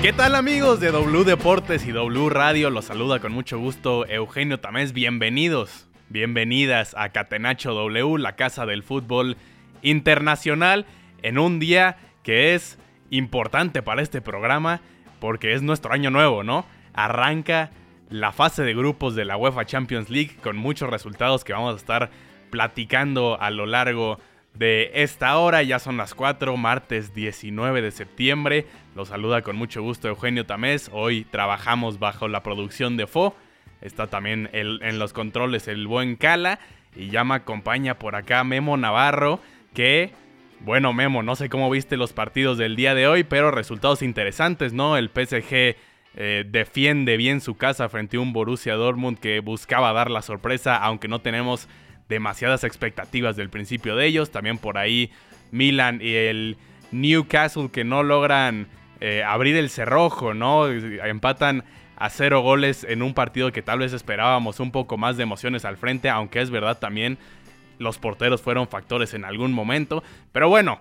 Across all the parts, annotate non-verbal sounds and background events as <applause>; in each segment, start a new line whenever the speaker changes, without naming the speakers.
¿Qué tal amigos de W Deportes y W Radio? Los saluda con mucho gusto Eugenio Tamés. Bienvenidos, bienvenidas a Catenacho W, la casa del fútbol internacional, en un día que es importante para este programa porque es nuestro año nuevo, ¿no? Arranca la fase de grupos de la UEFA Champions League con muchos resultados que vamos a estar platicando a lo largo de esta hora. Ya son las 4, martes 19 de septiembre. Los saluda con mucho gusto Eugenio Tamés. Hoy trabajamos bajo la producción de FO. Está también en los controles el buen Cala. Y ya me acompaña por acá Memo Navarro. Que, bueno, Memo, no sé cómo viste los partidos del día de hoy, pero resultados interesantes, ¿no? El PSG eh, defiende bien su casa frente a un Borussia Dortmund que buscaba dar la sorpresa, aunque no tenemos demasiadas expectativas del principio de ellos. También por ahí Milan y el Newcastle que no logran eh, abrir el cerrojo, ¿no? Empatan a cero goles en un partido que tal vez esperábamos un poco más de emociones al frente, aunque es verdad también los porteros fueron factores en algún momento. Pero bueno,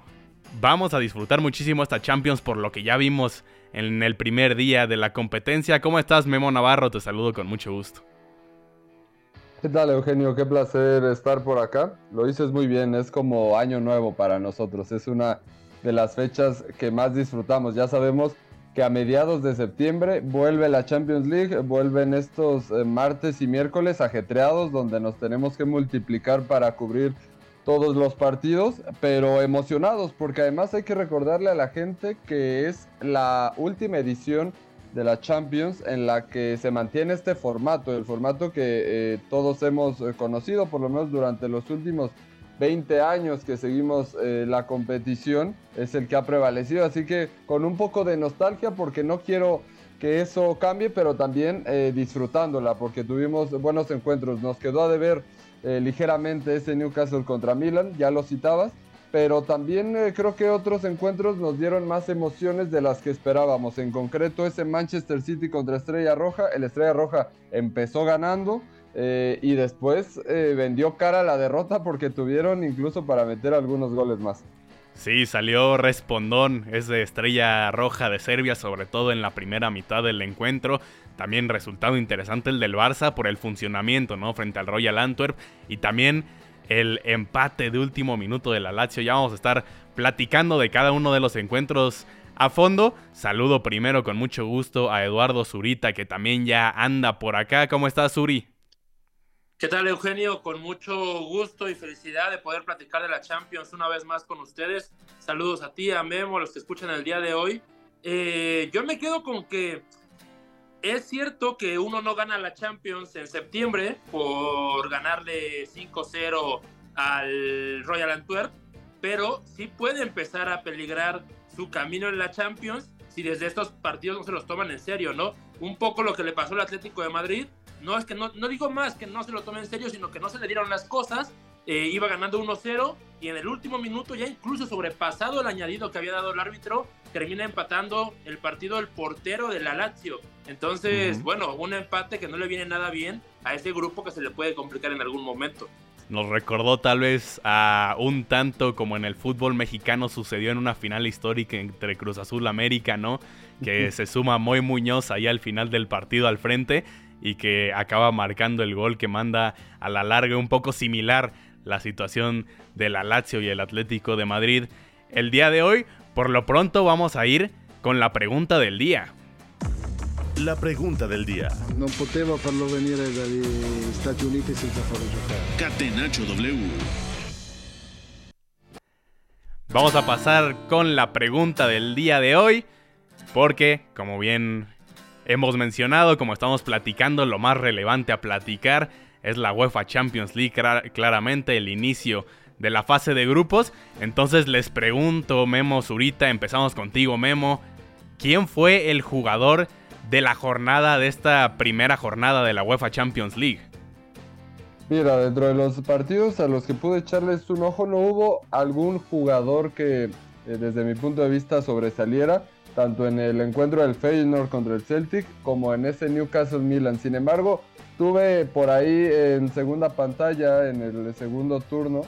vamos a disfrutar muchísimo esta Champions por lo que ya vimos en el primer día de la competencia. ¿Cómo estás, Memo Navarro? Te saludo con mucho gusto.
¿Qué tal, Eugenio? Qué placer estar por acá. Lo dices muy bien, es como año nuevo para nosotros. Es una de las fechas que más disfrutamos. Ya sabemos que a mediados de septiembre vuelve la Champions League, vuelven estos eh, martes y miércoles ajetreados donde nos tenemos que multiplicar para cubrir todos los partidos, pero emocionados porque además hay que recordarle a la gente que es la última edición de la Champions en la que se mantiene este formato, el formato que eh, todos hemos eh, conocido, por lo menos durante los últimos 20 años que seguimos eh, la competición, es el que ha prevalecido. Así que con un poco de nostalgia, porque no quiero que eso cambie, pero también disfrutándola, porque tuvimos buenos encuentros. Nos quedó a deber ligeramente ese Newcastle contra Milan, ya lo citabas pero también eh, creo que otros encuentros nos dieron más emociones de las que esperábamos. En concreto, ese Manchester City contra Estrella Roja. El Estrella Roja empezó ganando eh, y después eh, vendió cara a la derrota porque tuvieron incluso para meter algunos goles más.
Sí, salió respondón ese Estrella Roja de Serbia, sobre todo en la primera mitad del encuentro. También resultado interesante el del Barça por el funcionamiento, ¿no? Frente al Royal Antwerp. Y también el empate de último minuto de la Lazio. Ya vamos a estar platicando de cada uno de los encuentros a fondo. Saludo primero con mucho gusto a Eduardo Zurita, que también ya anda por acá. ¿Cómo estás, Zuri?
¿Qué tal, Eugenio? Con mucho gusto y felicidad de poder platicar de la Champions una vez más con ustedes. Saludos a ti, a Memo, a los que escuchan el día de hoy. Eh, yo me quedo con que es cierto que uno no gana la Champions en septiembre por ganarle 5-0 al Royal Antwerp, pero sí puede empezar a peligrar su camino en la Champions si desde estos partidos no se los toman en serio, ¿no? Un poco lo que le pasó al Atlético de Madrid, no es que no, no digo más que no se lo tomen en serio, sino que no se le dieron las cosas, eh, iba ganando 1-0 y en el último minuto, ya incluso sobrepasado el añadido que había dado el árbitro, termina empatando el partido el portero de la Lazio. Entonces, bueno, un empate que no le viene nada bien a ese grupo que se le puede complicar en algún momento.
Nos recordó tal vez a un tanto como en el fútbol mexicano sucedió en una final histórica entre Cruz Azul América, ¿no? Que se suma muy Muñoz ahí al final del partido al frente y que acaba marcando el gol que manda a la larga un poco similar la situación de la Lazio y el Atlético de Madrid el día de hoy. Por lo pronto vamos a ir con la pregunta del día.
La pregunta del día.
No poteva farlo venire dagli Stati Uniti senza farlo giocare.
Catenaccio W.
Vamos a pasar con la pregunta del día de hoy. Porque, como bien hemos mencionado, como estamos platicando, lo más relevante a platicar es la UEFA Champions League, claramente el inicio de la fase de grupos. Entonces les pregunto, Memo Zurita, empezamos contigo, Memo. ¿Quién fue el jugador de la jornada, de esta primera jornada de la UEFA Champions League?
Mira, dentro de los partidos a los que pude echarles un ojo, no hubo algún jugador que, eh, desde mi punto de vista, sobresaliera, tanto en el encuentro del Feyenoord contra el Celtic como en ese Newcastle Milan. Sin embargo, tuve por ahí en segunda pantalla, en el segundo turno,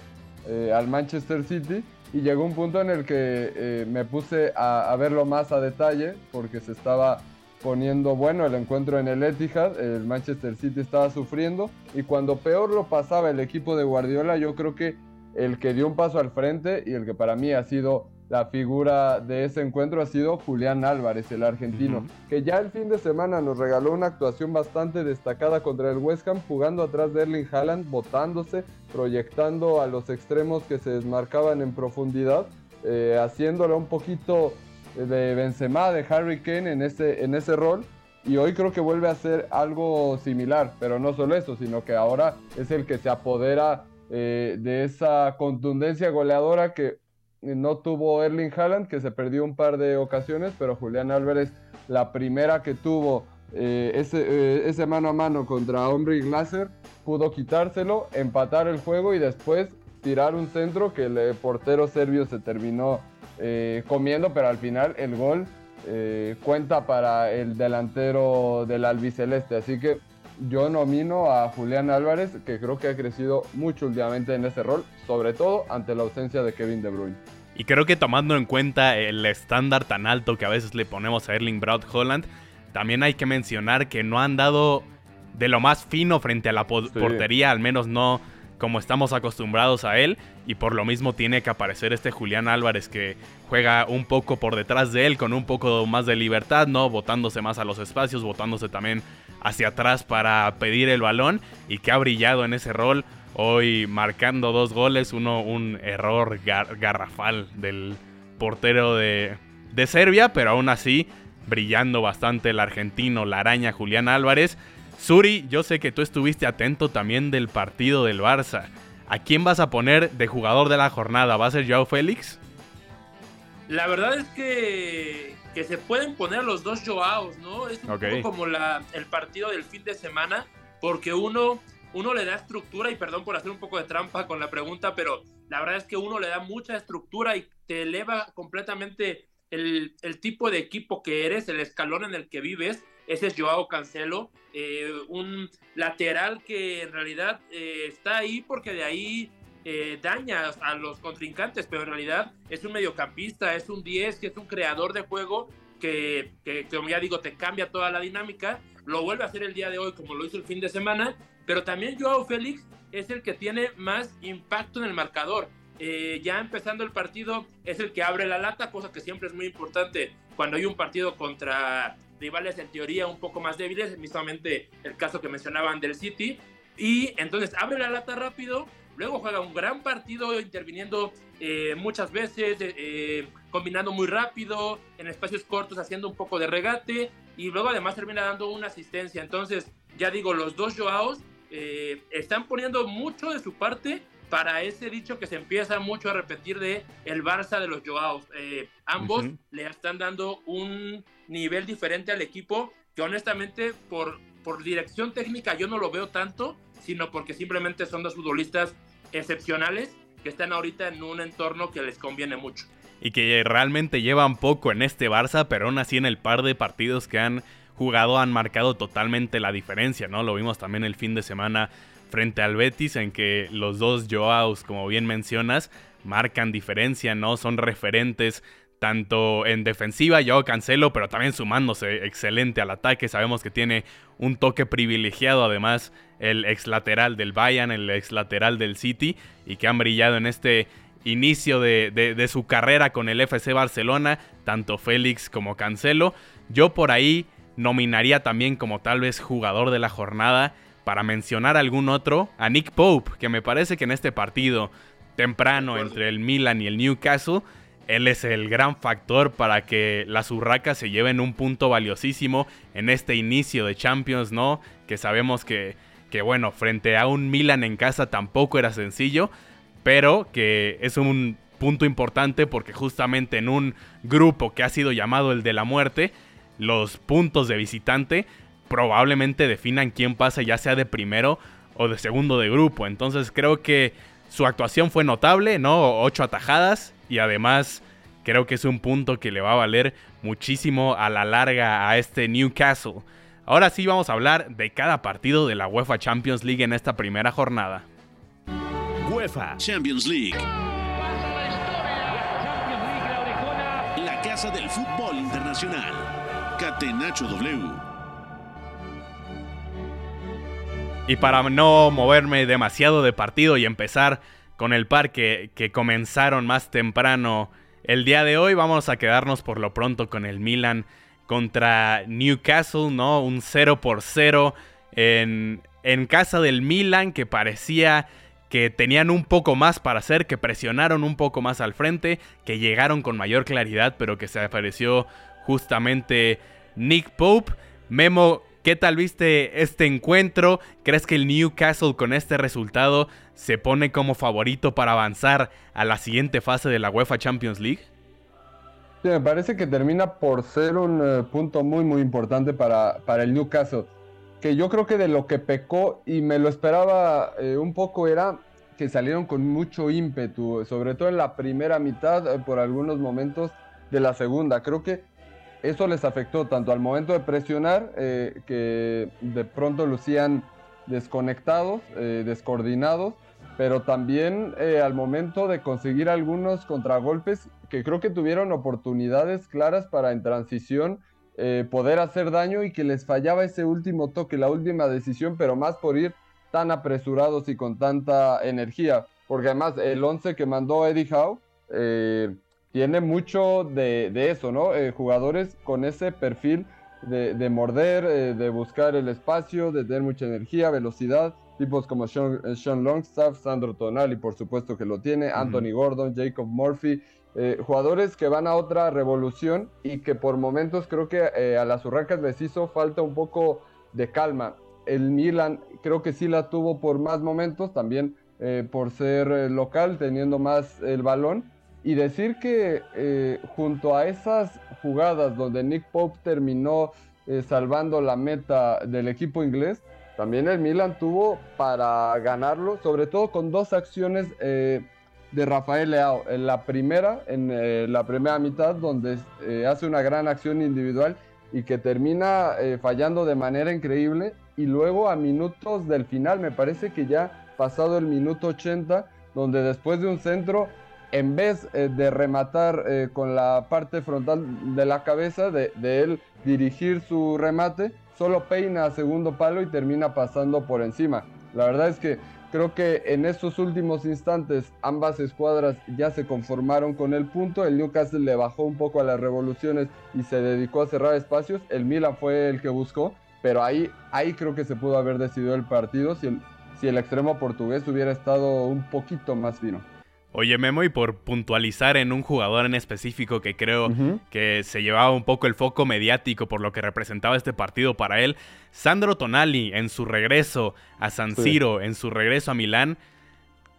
eh, al Manchester City y llegó un punto en el que eh, me puse a, verlo más a detalle porque se estaba poniendo bueno el encuentro en el Etihad, el Manchester City estaba sufriendo y cuando peor lo pasaba el equipo de Guardiola, yo creo que el que dio un paso al frente y el que para mí ha sido la figura de ese encuentro ha sido Julián Álvarez, el argentino, que ya el fin de semana nos regaló una actuación bastante destacada contra el West Ham, jugando atrás de Erling Haaland, botándose, proyectando a los extremos que se desmarcaban en profundidad, eh, haciéndole un poquito de Benzema, de Harry Kane en ese, en ese rol. Y hoy creo que vuelve a ser algo similar, pero no solo eso, sino que ahora es el que se apodera eh, de esa contundencia goleadora que no tuvo Erling Haaland, que se perdió un par de ocasiones, pero Julián Álvarez, la primera que tuvo eh, eh, ese, mano a mano contra Hombre Glaser, pudo quitárselo, empatar el juego y después tirar un centro que el portero serbio se terminó eh, comiendo, pero al final el gol cuenta para el delantero del albiceleste. Así que yo nomino a Julián Álvarez, que creo que ha crecido mucho últimamente en ese rol, sobre todo ante la ausencia de Kevin De Bruyne.
Y creo que tomando en cuenta el estándar tan alto que a veces le ponemos a Erling Braut Holland, también hay que mencionar que no han dado de lo más fino frente a la portería, al menos no como estamos acostumbrados a él, y por lo mismo tiene que aparecer este Julián Álvarez que juega un poco por detrás de él, con un poco más de libertad, ¿no? Botándose más a los espacios, botándose también hacia atrás para pedir el balón y que ha brillado en ese rol. Hoy marcando dos goles, uno un error garrafal del portero de, de Serbia, pero aún así brillando bastante el argentino, la araña Julián Álvarez. Suri, yo sé que tú estuviste atento también del partido del Barça. ¿A quién vas a poner de jugador de la jornada? ¿Va a ser Joao Félix?
La verdad es que que se pueden poner los dos Joaos, ¿no? Es un poco como la, el partido del fin de semana, porque uno, uno le da estructura, y perdón por hacer un poco de trampa con la pregunta, pero la verdad es que uno le da mucha estructura y te eleva completamente el, el tipo de equipo que eres, el escalón en el que vives. Ese es Joao Cancelo, eh, un lateral que en realidad eh, está ahí porque de ahí eh, daña a los contrincantes, pero en realidad es un mediocampista, es un 10, que es un creador de juego que, como ya digo, te cambia toda la dinámica. Lo vuelve a hacer el día de hoy, como lo hizo el fin de semana, pero también Joao Félix es el que tiene más impacto en el marcador. Ya empezando el partido, es el que abre la lata, cosa que siempre es muy importante cuando hay un partido contra rivales en teoría un poco más débiles, mismamente el caso que mencionaban del City. Y entonces abre la lata rápido, Luego juega un gran partido interviniendo eh, muchas veces, eh, combinando muy rápido, en espacios cortos, haciendo un poco de regate y luego además termina dando una asistencia. Entonces, ya digo, los dos Joaos eh, están poniendo mucho de su parte para ese dicho que se empieza mucho a repetir de el Barça de los Joaos. ambos le están dando un nivel diferente al equipo que honestamente por, por dirección técnica yo no lo veo tanto, sino porque simplemente son dos futbolistas excepcionales que están ahorita en un entorno que les conviene mucho.
Y que realmente llevan poco en este Barça, pero aún así en el par de partidos que han jugado han marcado totalmente la diferencia, ¿no? Lo vimos también el fin de semana frente al Betis, en que los dos Joaos, como bien mencionas, marcan diferencia, ¿no? Son referentes tanto en defensiva, yo Cancelo, pero también sumándose excelente al ataque. Sabemos que tiene un toque privilegiado, además, el ex lateral del Bayern, el ex lateral del City, y que han brillado en este inicio de, su carrera con el FC Barcelona, tanto Félix como Cancelo. Yo por ahí nominaría también como tal vez jugador de la jornada, para mencionar algún otro, a Nick Pope, que me parece que en este partido temprano entre el Milan y el Newcastle, él es el gran factor para que las Urracas se lleven un punto valiosísimo en este inicio de Champions, ¿no? Que sabemos que, que, bueno, frente a un Milan en casa tampoco era sencillo, pero que es un punto importante porque justamente en un grupo que ha sido llamado el de la muerte, los puntos de visitante probablemente definan quién pasa ya sea de primero o de segundo de grupo. Entonces creo que su actuación fue notable, ¿no? Ocho atajadas y además creo que es un punto que le va a valer muchísimo a la larga a este Newcastle. Ahora sí vamos a hablar de cada partido de la UEFA Champions League en esta primera jornada.
UEFA Champions League. La casa del fútbol internacional. Catenacho W.
Y para no moverme demasiado de partido y empezar con el par que, que comenzaron más temprano el día de hoy, vamos a quedarnos por lo pronto con el Milan contra Newcastle, ¿no? Un 0 por 0 en, en casa del Milan que parecía que tenían un poco más para hacer, que presionaron un poco más al frente, que llegaron con mayor claridad, pero que se apareció justamente Nick Pope. Memo, ¿qué tal viste este encuentro? ¿Crees que el Newcastle con este resultado se pone como favorito para avanzar a la siguiente fase de la UEFA Champions League?
Me parece que termina por ser un eh, punto muy, muy importante para, para, el Newcastle. Que yo creo que de lo que pecó y me lo esperaba eh, un poco era que salieron con mucho ímpetu, sobre todo en la primera mitad, eh, por algunos momentos de la segunda. Creo que eso les afectó tanto al momento de presionar, que de pronto lucían desconectados, descoordinados, pero también al momento de conseguir algunos contragolpes que creo que tuvieron oportunidades claras para en transición eh, poder hacer daño y que les fallaba ese último toque, la última decisión, pero más por ir tan apresurados y con tanta energía. Porque además el 11 que mandó Eddie Howe eh, tiene mucho de, eso, ¿no? Eh, jugadores con ese perfil de, morder, de buscar el espacio, de tener mucha energía, velocidad. Tipos como Sean, Longstaff, Sandro Tonali, por supuesto que lo tiene, Anthony Gordon, Jacob Murphy. Eh, jugadores que van a otra revolución y que por momentos creo que eh, a las Urracas les hizo falta un poco de calma. El Milan creo que sí la tuvo por más momentos, también eh, por ser local, teniendo más el balón. Y decir que junto a esas jugadas donde Nick Pope terminó salvando la meta del equipo inglés, también el Milan tuvo para ganarlo, sobre todo con dos acciones de Rafael Leao. En la primera, en eh, la primera mitad, donde eh, hace una gran acción individual y que termina eh, fallando de manera increíble. Y luego a minutos del final, me parece que ya pasado el minuto 80, donde después de un centro, en vez de rematar con la parte frontal de la cabeza, de, de él dirigir su remate, solo peina a segundo palo y termina pasando por encima. La verdad es que Creo que en estos últimos instantes ambas escuadras ya se conformaron con el punto. El Newcastle le bajó un poco a las revoluciones y se dedicó a cerrar espacios. El Milan fue el que buscó, pero ahí, ahí creo que se pudo haber decidido el partido si el, si el extremo portugués hubiera estado un poquito más fino.
Oye, Memo, y por puntualizar en un jugador en específico que creo que se llevaba un poco el foco mediático por lo que representaba este partido para él, Sandro Tonali en su regreso a San Siro, en su regreso a Milán,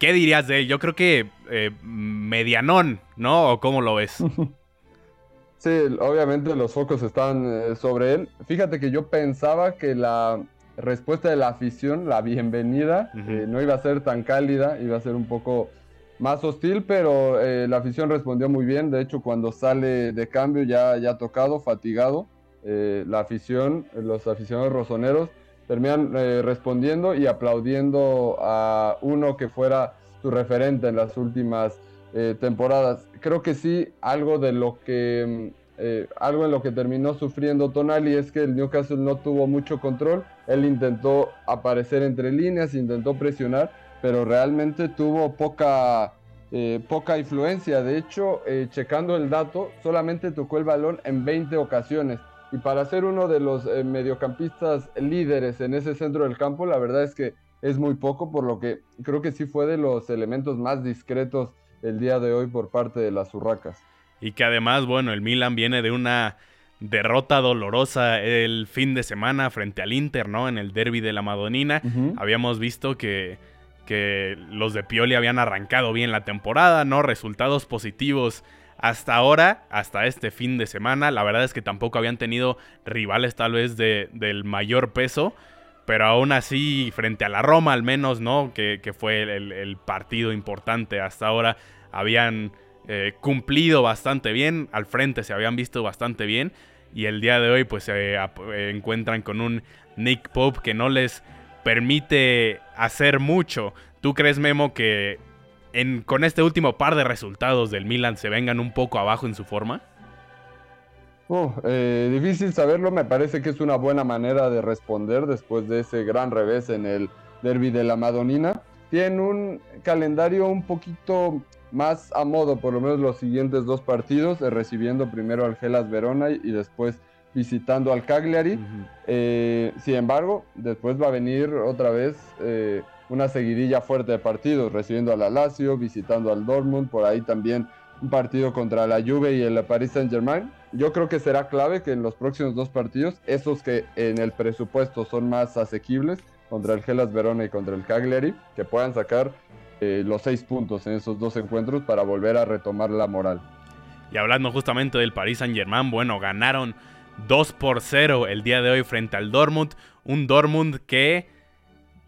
¿qué dirías de él? Yo creo que eh, medianón, ¿no? ¿O cómo lo ves? <laughs>
Sí, obviamente los focos están eh, sobre él. Fíjate que yo pensaba que la respuesta de la afición, la bienvenida, eh, no iba a ser tan cálida, iba a ser un poco más hostil, pero eh, la afición respondió muy bien. De hecho, cuando sale de cambio ya, ya tocado, fatigado, eh, la afición, los aficionados rosoneros terminan eh, respondiendo y aplaudiendo a uno que fuera su referente en las últimas temporadas. Creo que sí, algo de lo que algo en lo que terminó sufriendo Tonali es que el Newcastle no tuvo mucho control. Él intentó aparecer entre líneas, intentó presionar, pero realmente tuvo poca, eh, poca influencia. De hecho, eh, checando el dato, solamente tocó el balón en 20 ocasiones. Y para ser uno de los eh, mediocampistas líderes en ese centro del campo, la verdad es que es muy poco, por lo que creo que sí fue de los elementos más discretos el día de hoy por parte de las Urracas.
Y que además, bueno, el Milan viene de una derrota dolorosa el fin de semana frente al Inter, ¿no? En el derby de la Madonina. Habíamos visto que que los de Pioli habían arrancado bien la temporada, ¿no? Resultados positivos hasta ahora, hasta este fin de semana. La verdad es que tampoco habían tenido rivales tal vez de, del mayor peso, pero aún así, frente a la Roma al menos, ¿no? Que, fue el, partido importante hasta ahora, habían eh, cumplido bastante bien, al frente se habían visto bastante bien, y el día de hoy pues se encuentran con un Nick Pope que no les permite hacer mucho. ¿Tú crees, Memo, que en, con este último par de resultados del Milan se vengan un poco abajo en su forma?
Oh, eh, difícil saberlo, me parece que es una buena manera de responder después de ese gran revés en el derby de la Madonina. Tiene un calendario un poquito más a modo, por lo menos los siguientes dos partidos, eh, recibiendo primero al Gelas Verona y después visitando al Cagliari. Eh, sin embargo, después va a venir otra vez eh, una seguidilla fuerte de partidos, recibiendo al Lazio, visitando al Dortmund, por ahí también un partido contra la Juve y el Paris Saint-Germain. Yo creo que será clave que en los próximos dos partidos, esos que en el presupuesto son más asequibles, contra el Gelas Verona y contra el Cagliari, que puedan sacar eh, los seis puntos en esos dos encuentros para volver a retomar la moral.
Y hablando justamente del Paris Saint Germain, bueno, ganaron 2 por 0 el día de hoy frente al Dortmund. Un Dortmund que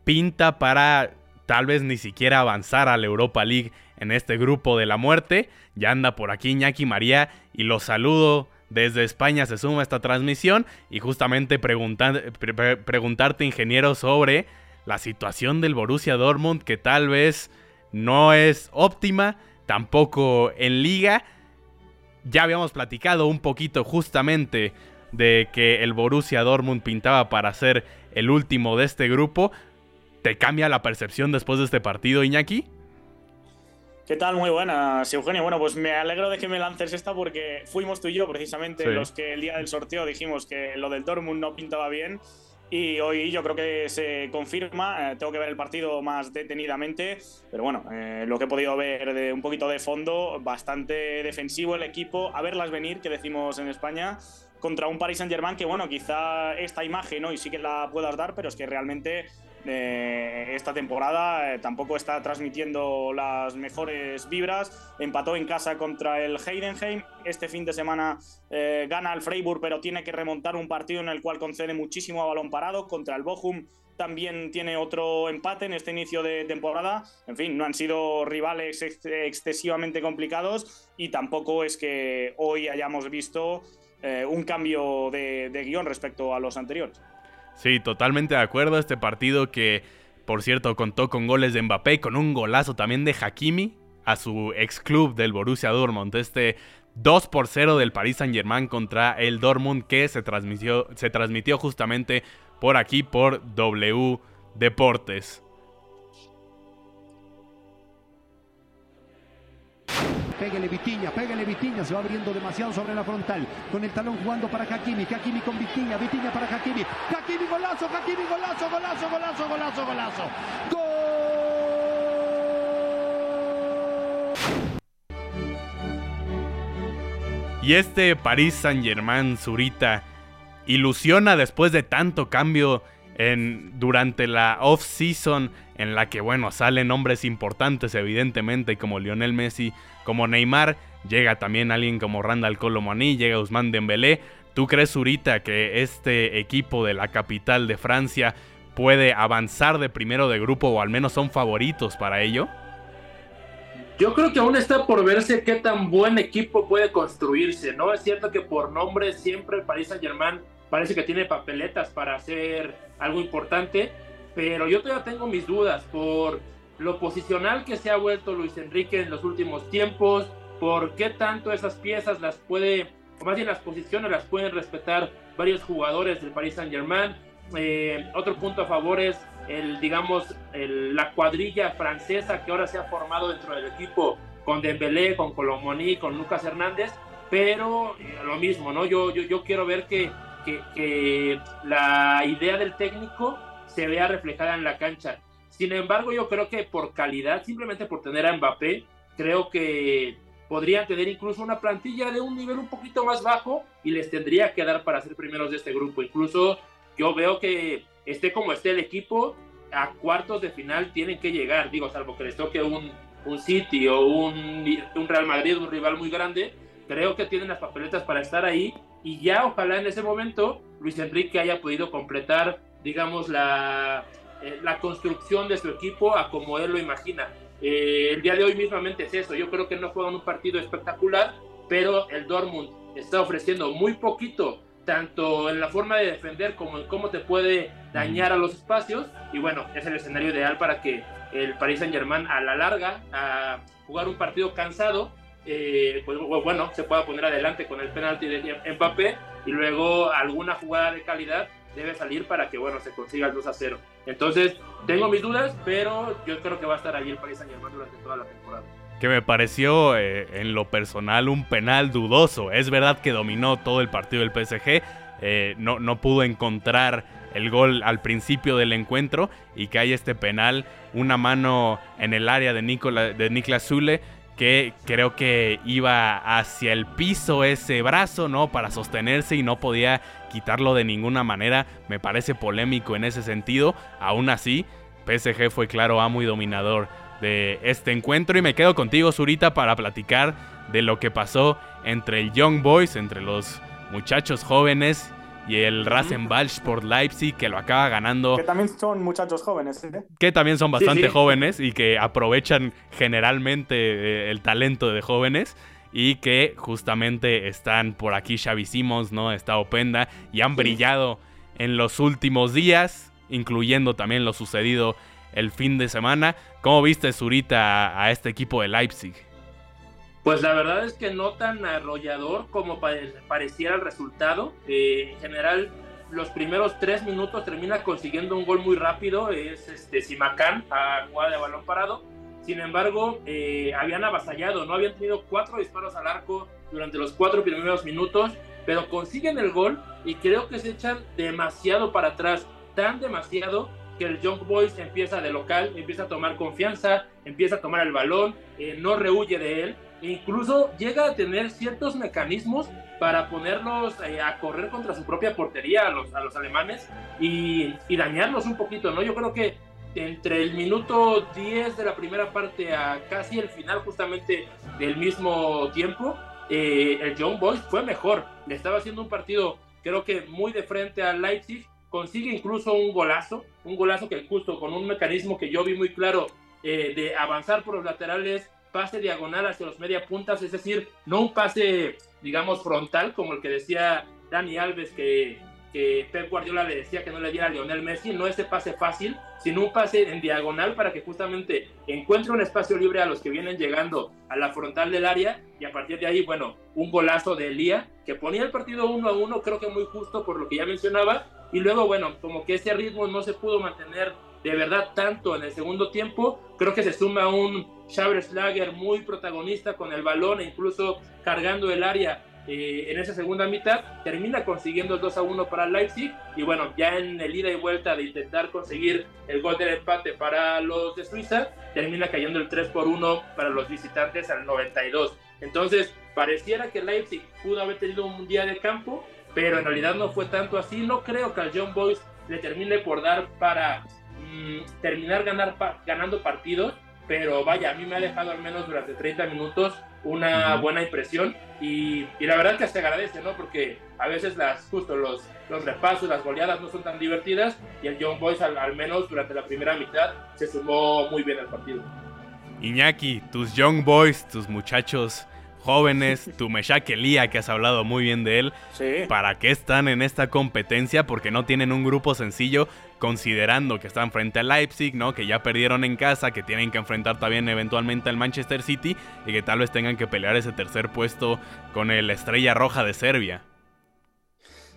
pinta para tal vez ni siquiera avanzar a la Europa League en este grupo de la muerte. Ya anda por aquí Iñaki María y los saludo. Desde España se suma esta transmisión y justamente preguntarte, ingeniero, sobre la situación del Borussia Dortmund que tal vez no es óptima, tampoco en liga. Ya habíamos platicado un poquito justamente de que el Borussia Dortmund pintaba para ser el último de este grupo. ¿Te cambia la percepción después de este partido, Iñaki?
¿Qué tal? Muy buenas, Eugenio. Bueno, pues me alegro de que me lances esta porque fuimos tú y yo precisamente los que el día del sorteo dijimos que lo del Dortmund no pintaba bien y hoy yo creo que se confirma. Eh, tengo que ver el partido más detenidamente, pero bueno, eh, lo que he podido ver de un poquito de fondo, bastante defensivo el equipo. A verlas venir, que decimos en España, contra un Paris Saint-Germain que, bueno, quizá esta imagen hoy sí que la puedas dar, pero es que realmente eh, esta temporada tampoco está transmitiendo las mejores vibras. Empató en casa contra el Heidenheim. Este fin de semana gana el Freiburg, pero tiene que remontar un partido en el cual concede muchísimo a balón para contra el Bochum también tiene otro empate en este inicio de temporada. En fin, no han sido rivales excesivamente complicados y tampoco es que hoy hayamos visto eh, un cambio de, guion respecto a los anteriores.
Sí, totalmente de acuerdo. Este partido que, por cierto, contó con goles de Mbappé, con un golazo también de Hakimi a su ex club del Borussia Dortmund. Este 2 por 0 del Paris Saint Germain contra el Dortmund que se transmitió, se transmitió justamente por aquí por W Deportes.
Pégale Vitiña, pégale Vitiña, se va abriendo demasiado sobre la frontal. Con el talón jugando para Hakimi, Hakimi con Vitiña, Vitiña para Hakimi. Hakimi golazo, Hakimi golazo, golazo, golazo, golazo, golazo. ¡Gol!
Y este París Saint Germain Zurita ilusiona después de tanto cambio en, durante la off-season en la que, bueno, salen hombres importantes evidentemente como Lionel Messi, como Neymar, llega también alguien como Randall Colomani, llega Usman Dembélé. ¿Tú crees, Zurita, que este equipo de la capital de Francia puede avanzar de primero de grupo o al menos son favoritos para ello?
Yo creo que aún está por verse qué tan buen equipo puede construirse, ¿no? Es cierto que por nombre siempre el Paris Saint Germain parece que tiene papeletas para hacer algo importante, pero yo todavía tengo mis dudas por lo posicional que se ha vuelto Luis Enrique en los últimos tiempos, por qué tanto esas piezas las puede, o más bien las posiciones las pueden respetar varios jugadores del Paris Saint Germain. Eh, otro punto a favor es el, digamos, la cuadrilla francesa que ahora se ha formado dentro del equipo con Dembélé, con Colomoni, con Lucas Hernández, pero eh, lo mismo, ¿no? Yo, yo, yo quiero ver que, que, que, la idea del técnico se vea reflejada en la cancha. Sin embargo, yo creo que por calidad, simplemente por tener a Mbappé, creo que podrían tener incluso una plantilla de un nivel un poquito más bajo y les tendría que dar para ser primeros de este grupo. Incluso yo veo que esté como esté el equipo, a cuartos de final tienen que llegar, digo, salvo que les toque un, un City o un, un, Real Madrid, un rival muy grande, creo que tienen las papeletas para estar ahí y ya ojalá en ese momento Luis Enrique haya podido completar, digamos, la, eh, la construcción de su equipo a como él lo imagina. Eh, el día de hoy mismamente es eso, yo creo que no juegan un partido espectacular, pero el Dortmund está ofreciendo muy poquito tanto en la forma de defender como en cómo te puede dañara los espacios y bueno, es el escenario ideal para que el Paris Saint Germain a la larga, a jugar un partido cansado, eh, pues bueno, se pueda poner adelante con el penalti de Mbappé y luego alguna jugada de calidad debe salir para que bueno se consiga el 2 a 0. Entonces, tengo mis dudas, pero yo creo que va a estar allí el Paris Saint Germain durante toda la temporada.
Que me pareció eh, en lo personal un penal dudoso. Es verdad que dominó todo el partido del PSG, eh, no, no pudo encontrar el gol al principio del encuentro y que hay este penal, una mano en el área de, Nicola, de Niklas Zule que creo que iba hacia el piso ese brazo, ¿no? Para sostenerse y no podía quitarlo de ninguna manera. Me parece polémico en ese sentido. Aún así, PSG fue claro amo y dominador de este encuentro y me quedo contigo, Zurita, para platicar de lo que pasó entre el Young Boys, entre los muchachos jóvenes y el Rasenball por Leipzig que lo acaba ganando.
Que también son muchachos jóvenes, ¿eh?
Que también son bastante jóvenes y que aprovechan generalmente eh, el talento de jóvenes y que justamente están por aquí Xavi ¿no? Está Openda y han brillado en los últimos días, incluyendo también lo sucedido el fin de semana. ¿Cómo viste, Zurita, a este equipo de Leipzig?
Pues la verdad es que no tan arrollador como pareciera el resultado. Eh, en general, los primeros tres minutos termina consiguiendo un gol muy rápido. Es este Simacán a jugada de balón parado. Sin embargo, eh, habían avasallado, no habían tenido cuatro disparos al arco durante los cuatro primeros minutos, pero consiguen el gol y creo que se echan demasiado para atrás, tan demasiado que el Young Boys empieza de local, empieza a tomar confianza, empieza a tomar el balón, eh, no rehuye de él incluso llega a tener ciertos mecanismos para ponerlos eh, a correr contra su propia portería a los, a los alemanes y, dañarlos un poquito, ¿no? Yo creo que entre el minuto 10 de la primera parte a casi el final justamente del mismo tiempo, eh, el John Boys fue mejor. Le estaba haciendo un partido, creo que muy de frente al Leipzig. Consigue incluso un golazo, un golazo que justo con un mecanismo que yo vi muy claro eh, de avanzar por los laterales, pase diagonal hacia los media puntas, es decir, no un pase, digamos, frontal, como el que decía Dani Alves que, que Pep Guardiola le decía que no le diera a Lionel Messi, no ese pase fácil, sino un pase en diagonal para que justamente encuentre un espacio libre a los que vienen llegando a la frontal del área y a partir de ahí, bueno, un golazo de Elía que ponía el partido uno a uno, creo que muy justo por lo que ya mencionaba, y luego, bueno, como que ese ritmo no se pudo mantener de verdad tanto en el segundo tiempo. Creo que se suma un Schlager muy protagonista con el balón e incluso cargando el área eh, en esa segunda mitad. Termina consiguiendo el 2 a 1 para Leipzig y bueno, ya en el ida y vuelta de intentar conseguir el gol del empate para los de Suiza, termina cayendo el 3 por 1 para los visitantes al 92. Entonces, pareciera que Leipzig pudo haber tenido un día de campo, pero en realidad no fue tanto así. No creo que al John Boys le termine por dar para Mm, terminar ganar, ganando partidos, pero vaya, a mí me ha dejado al menos durante 30 minutos una buena impresión y, la verdad que se agradece, ¿no? Porque a veces las, justo los, los repasos, las goleadas no son tan divertidas y el John Boys al, al menos durante la primera mitad se sumó muy bien al partido.
Iñaki, tus Young Boys, tus muchachos jóvenes, tu Meshak Elia, que has hablado muy bien de él. ¿Para qué están en esta competencia? Porque no tienen un grupo sencillo, considerando que están frente a Leipzig, ¿no? Que ya perdieron en casa, que tienen que enfrentar también eventualmente al Manchester City y que tal vez tengan que pelear ese tercer puesto con el Estrella Roja de Serbia.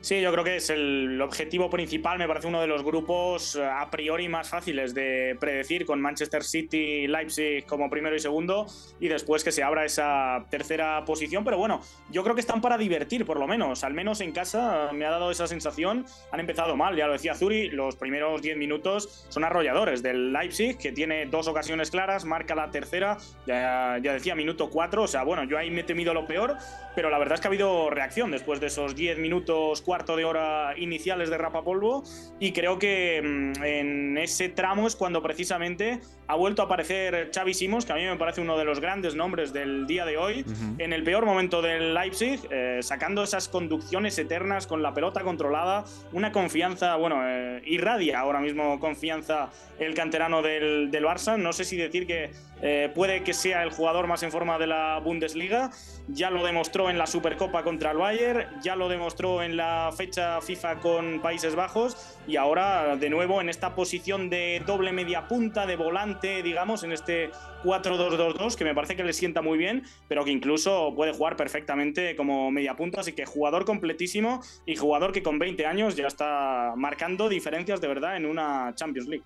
Sí, yo creo que es el objetivo principal, me parece uno de los grupos eh, a priori más fáciles de predecir, con Manchester City Leipzig como primero y segundo, y después que se abra esa tercera posición. Pero bueno, yo creo que están para divertir, por lo menos. Al menos en casa me ha dado esa sensación. Han empezado mal, ya lo decía Zuri, los primeros 10 minutos son arrolladores del Leipzig, que tiene dos ocasiones claras, marca la tercera, ya, ya decía minuto 4, o sea, bueno, yo ahí me he temido lo peor, pero la verdad es que ha habido reacción después de esos 10 minutos, cuarto de hora iniciales de Rapapolvo y creo que mm, en ese tramo es cuando precisamente ha vuelto a aparecer Xavi Simons, que a mí me parece uno de los grandes nombres del día de hoy, en el peor momento del Leipzig, eh, sacando esas conducciones eternas con la pelota controlada, una confianza, bueno, eh, irradia ahora mismo confianza el canterano del, del Barça, no sé si decir que eh, puede que sea el jugador más en forma de la Bundesliga. Ya lo demostró en la Supercopa contra el Bayern, ya lo demostró en la fecha FIFA con Países Bajos y ahora de nuevo en esta posición de doble media punta, de volante, digamos, en este 4-2-2-2, que me parece que le sienta muy bien, pero que incluso puede jugar perfectamente como media punta. Así que jugador completísimo y jugador que con 20 años ya está marcando diferencias de verdad en una Champions League.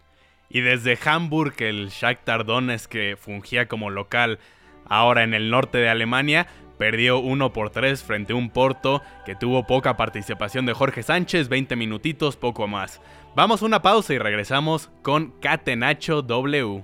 Y desde Hamburg, el Shakhtar Donetsk que fungía como local ahora en el norte de Alemania, perdió 1 por 3 frente a un Porto que tuvo poca participación de Jorge Sánchez, 20 minutitos, poco más. Vamos a una pausa y regresamos con Catenacho W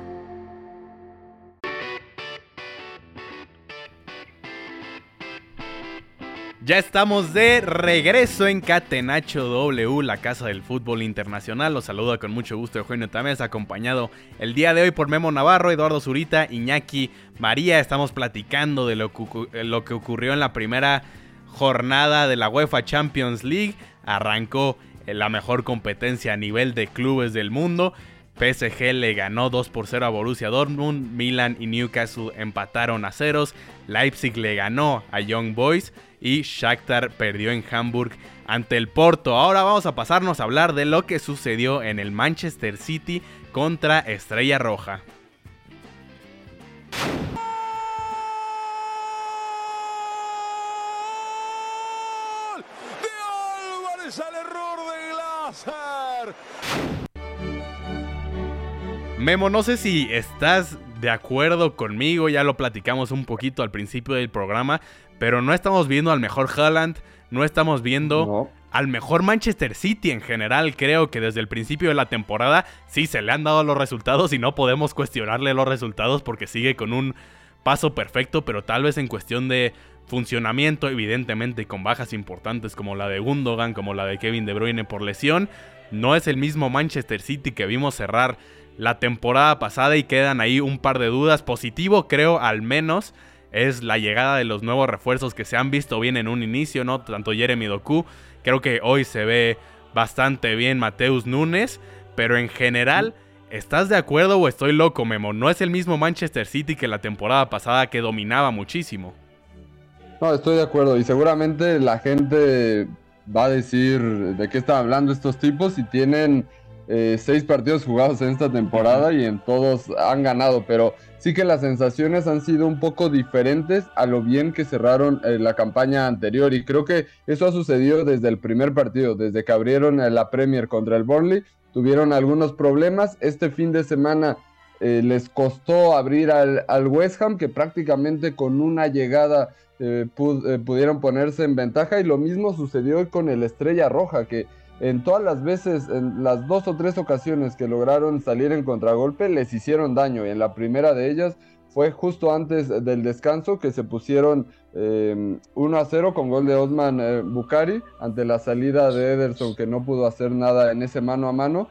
Ya estamos de regreso en Catenacho W, la casa del fútbol internacional. Los saluda con mucho gusto Eugenio Tamés, acompañado el día de hoy por Memo Navarro, Eduardo Zurita, Iñaki María. Estamos platicando de lo que, lo que ocurrió en la primera jornada de la UEFA Champions League. Arrancó la mejor competencia a nivel de clubes del mundo. PSG le ganó 2 por 0 a Borussia Dortmund, Milan y Newcastle empataron a ceros, Leipzig le ganó a Young Boys y Shakhtar perdió en Hamburg ante el Porto. Ahora vamos a pasarnos a hablar de lo que sucedió en el Manchester City contra Estrella Roja. Memo, no sé si estás de acuerdo conmigo, ya lo platicamos un poquito al principio del programa, pero no estamos viendo al mejor Haaland, no estamos viendo al mejor Manchester City en general. Creo que desde el principio de la temporada sí se le han dado los resultados y no podemos cuestionarle los resultados porque sigue con un paso perfecto, pero tal vez en cuestión de funcionamiento, evidentemente con bajas importantes como la de Gundogan, como la de Kevin De Bruyne por lesión, no es el mismo Manchester City que vimos cerrar la temporada pasada y quedan ahí un par de dudas. Positivo creo al menos es la llegada de los nuevos refuerzos que se han visto bien en un inicio, ¿no? Tanto Jeremy Doku, creo que hoy se ve bastante bien Mateus Núñez, pero en general, ¿estás de acuerdo o estoy loco, Memo? No es el mismo Manchester City que la temporada pasada que dominaba muchísimo.
No, estoy de acuerdo y seguramente la gente va a decir de qué están hablando estos tipos y tienen eh, seis partidos jugados en esta temporada y en todos han ganado, pero sí que las sensaciones han sido un poco diferentes a lo bien que cerraron eh, la campaña anterior. Y creo que eso ha sucedido desde el primer partido, desde que abrieron la Premier contra el Burnley, tuvieron algunos problemas, este fin de semana eh, les costó abrir al, West Ham que prácticamente con una llegada pudieron ponerse en ventaja. Y lo mismo sucedió con el Estrella Roja que en todas las veces, en las dos o tres ocasiones que lograron salir en contragolpe, les hicieron daño. Y en la primera de ellas fue justo antes del descanso que se pusieron 1 eh, a 0 con gol de Osman eh, Bukari ante la salida de Ederson que no pudo hacer nada en ese mano a mano.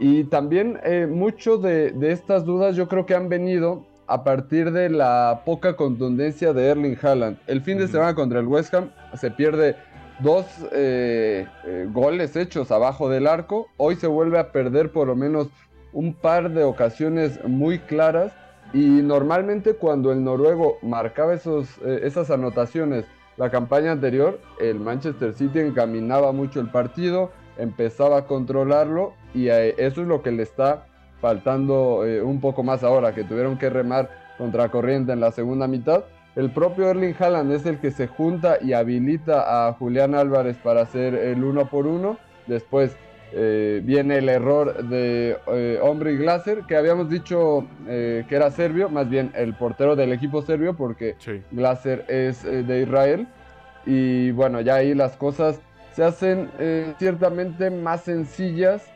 Y también eh, mucho de, de, estas dudas yo creo que han venido a partir de la poca contundencia de Erling Haaland. El fin de semana contra el West Ham se pierde dos eh, eh, goles hechos abajo del arco. Hoy se vuelve a perder por lo menos un par de ocasiones muy claras. Y normalmente cuando el noruego marcaba esos, eh, esas anotaciones la campaña anterior, el Manchester City encaminaba mucho el partido, empezaba a controlarlo y eso es lo que le está faltando un poco más ahora, que tuvieron que remar contra corriente en la segunda mitad el propio Erling Haaland es el que se junta y habilita a Julián Álvarez para hacer el uno por uno. Después eh, viene el error de eh, Hombre y Glaser, que habíamos dicho eh, que era serbio, más bien el portero del equipo serbio, porque Glaser es de Israel. Y bueno, ya ahí las cosas se hacen ciertamente más sencillas,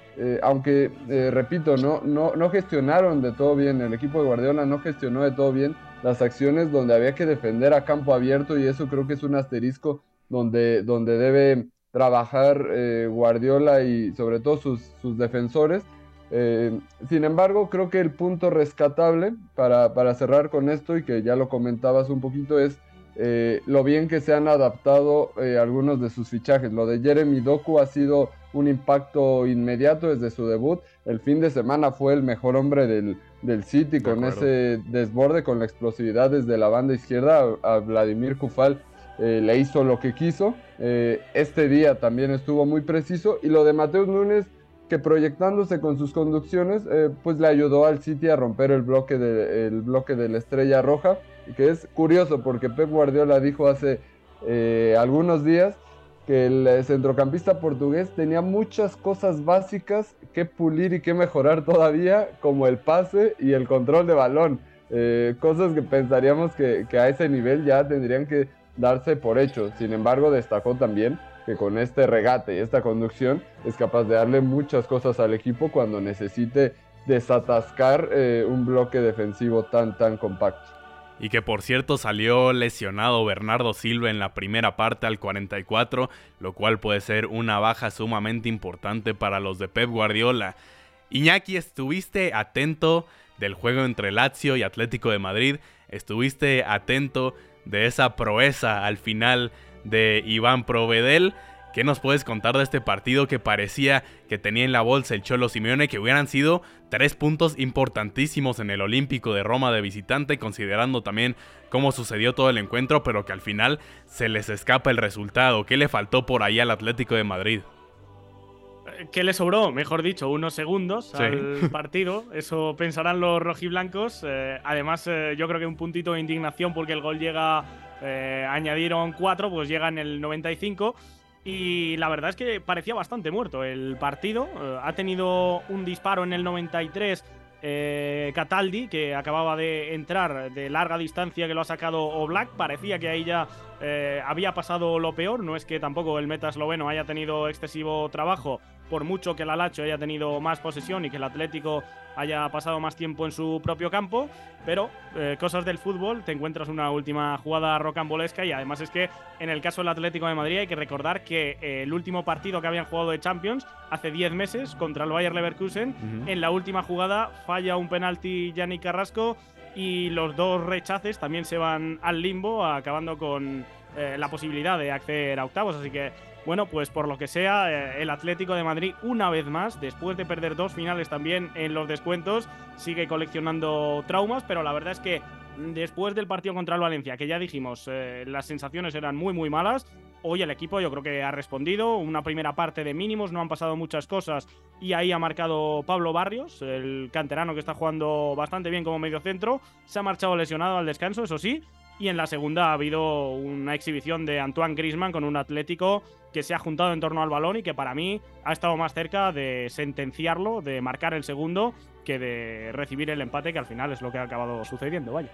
aunque repito, no, no, no gestionaron de todo bien, el equipo de Guardiola no gestionó de todo bien las acciones donde había que defender a campo abierto y eso creo que es un asterisco donde, donde debe trabajar eh, Guardiola y sobre todo sus, sus defensores. Eh, sin embargo, creo que el punto rescatable para, para, cerrar con esto y que ya lo comentabas un poquito es eh, lo bien que se han adaptado algunos de sus fichajes. Lo de Jeremy Doku ha sido un impacto inmediato desde su debut. El fin de semana fue el mejor hombre del, del City con ese desborde, con la explosividad desde la banda izquierda. A, Vladimir Kufal le hizo lo que quiso. este día también estuvo muy preciso. Y lo de Mateus Núñez que proyectándose con sus conducciones, eh, pues le ayudó al City a romper el bloque, de, bloque de la estrella roja, que es curioso porque Pep Guardiola dijo hace eh, algunos días que el eh, centrocampista portugués tenía muchas cosas básicas que pulir y que mejorar todavía, como el pase y el control de balón. cosas que pensaríamos que, que a ese nivel ya tendrían que darse por hecho. Sin embargo, destacó también que con este regate y esta conducción es capaz de darle muchas cosas al equipo cuando necesite desatascar eh, un bloque defensivo tan tan compacto.
Y que por cierto salió lesionado Bernardo Silva en la primera parte al 44, lo cual puede ser una baja sumamente importante para los de Pep Guardiola. Iñaki, estuviste atento del juego entre Lazio y Atlético de Madrid, estuviste atento de esa proeza al final de Iván Provedel. ¿Qué nos puedes contar de este partido que parecía que tenía en la bolsa el Cholo Simeone que hubieran sido tres puntos importantísimos en el Olímpico de Roma de visitante, considerando también cómo sucedió todo el encuentro, pero que al final se les escapa el resultado? ¿Qué le faltó por ahí al Atlético de Madrid?
Eh, ¿Qué le sobró? Mejor dicho, unos segundos al <laughs> partido. Eso pensarán los rojiblancos. Eh, además, eh, yo creo que un puntito de indignación porque el gol llega eh, añadieron cuatro, pues llega en el 95. Y la verdad es que parecía bastante muerto el partido. Eh, ha tenido un disparo en el 93 eh, Cataldi, que acababa de entrar de larga distancia, que lo ha sacado Oblak. Parecía que ahí ya había pasado lo peor. No es que tampoco el meta esloveno haya tenido excesivo trabajo, por mucho que el Alacho haya tenido más posesión y que el Atlético haya pasado más tiempo en su propio campo, pero eh, cosas del fútbol, te encuentras una última jugada rocambolesca y además es que en el caso del Atlético de Madrid hay que recordar que eh, el último partido que habían jugado de Champions hace 10 meses contra el Bayer Leverkusen, en la última jugada falla un penalti Yannick Carrasco y los dos rechaces también se van al limbo, acabando con eh, la posibilidad de acceder a octavos, así que bueno, pues por lo que sea, eh, el Atlético de Madrid, una vez más, después de perder dos finales también en los descuentos, sigue coleccionando traumas, pero la verdad es que después del partido contra el Valencia, que ya dijimos, eh, las sensaciones eran muy, muy malas. Hoy el equipo yo creo que ha respondido. Una primera parte de mínimos, no han pasado muchas cosas. Y ahí ha marcado Pablo Barrios, el canterano que está jugando bastante bien como medio centro. Se ha marchado lesionado al descanso, eso sí. Y en la segunda ha habido una exhibición de Antoine Grisman con un Atlético que se ha juntado en torno al balón y que para mí ha estado más cerca de sentenciarlo, de marcar el segundo, que de recibir el empate, que al final es lo que ha acabado sucediendo, vaya.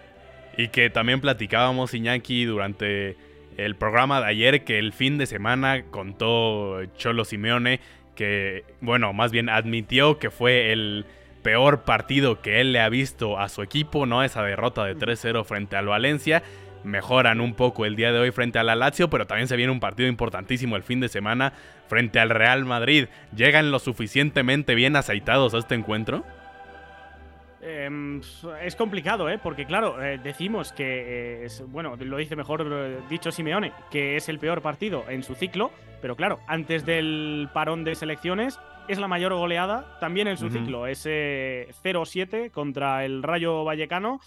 Y que también platicábamos, Iñaki, durante el programa de ayer, que el fin de semana contó Cholo Simeone, que, bueno, más bien admitió que fue el peor partido que él le ha visto a su equipo, ¿no? Esa derrota de 3-0 frente al Valencia. Mejoran un poco el día de hoy frente a la Lazio, pero también se viene un partido importantísimo el fin de semana frente al Real Madrid. ¿Llegan lo suficientemente bien aceitados a este encuentro?
Em, es complicado, ¿eh? Porque claro, eh, decimos que, es, bueno, lo dice mejor eh, dicho Simeone, que es el peor partido en su ciclo, pero claro, antes del parón de selecciones es la mayor goleada también en su ciclo. Ese 0-7 contra el Rayo Vallecano.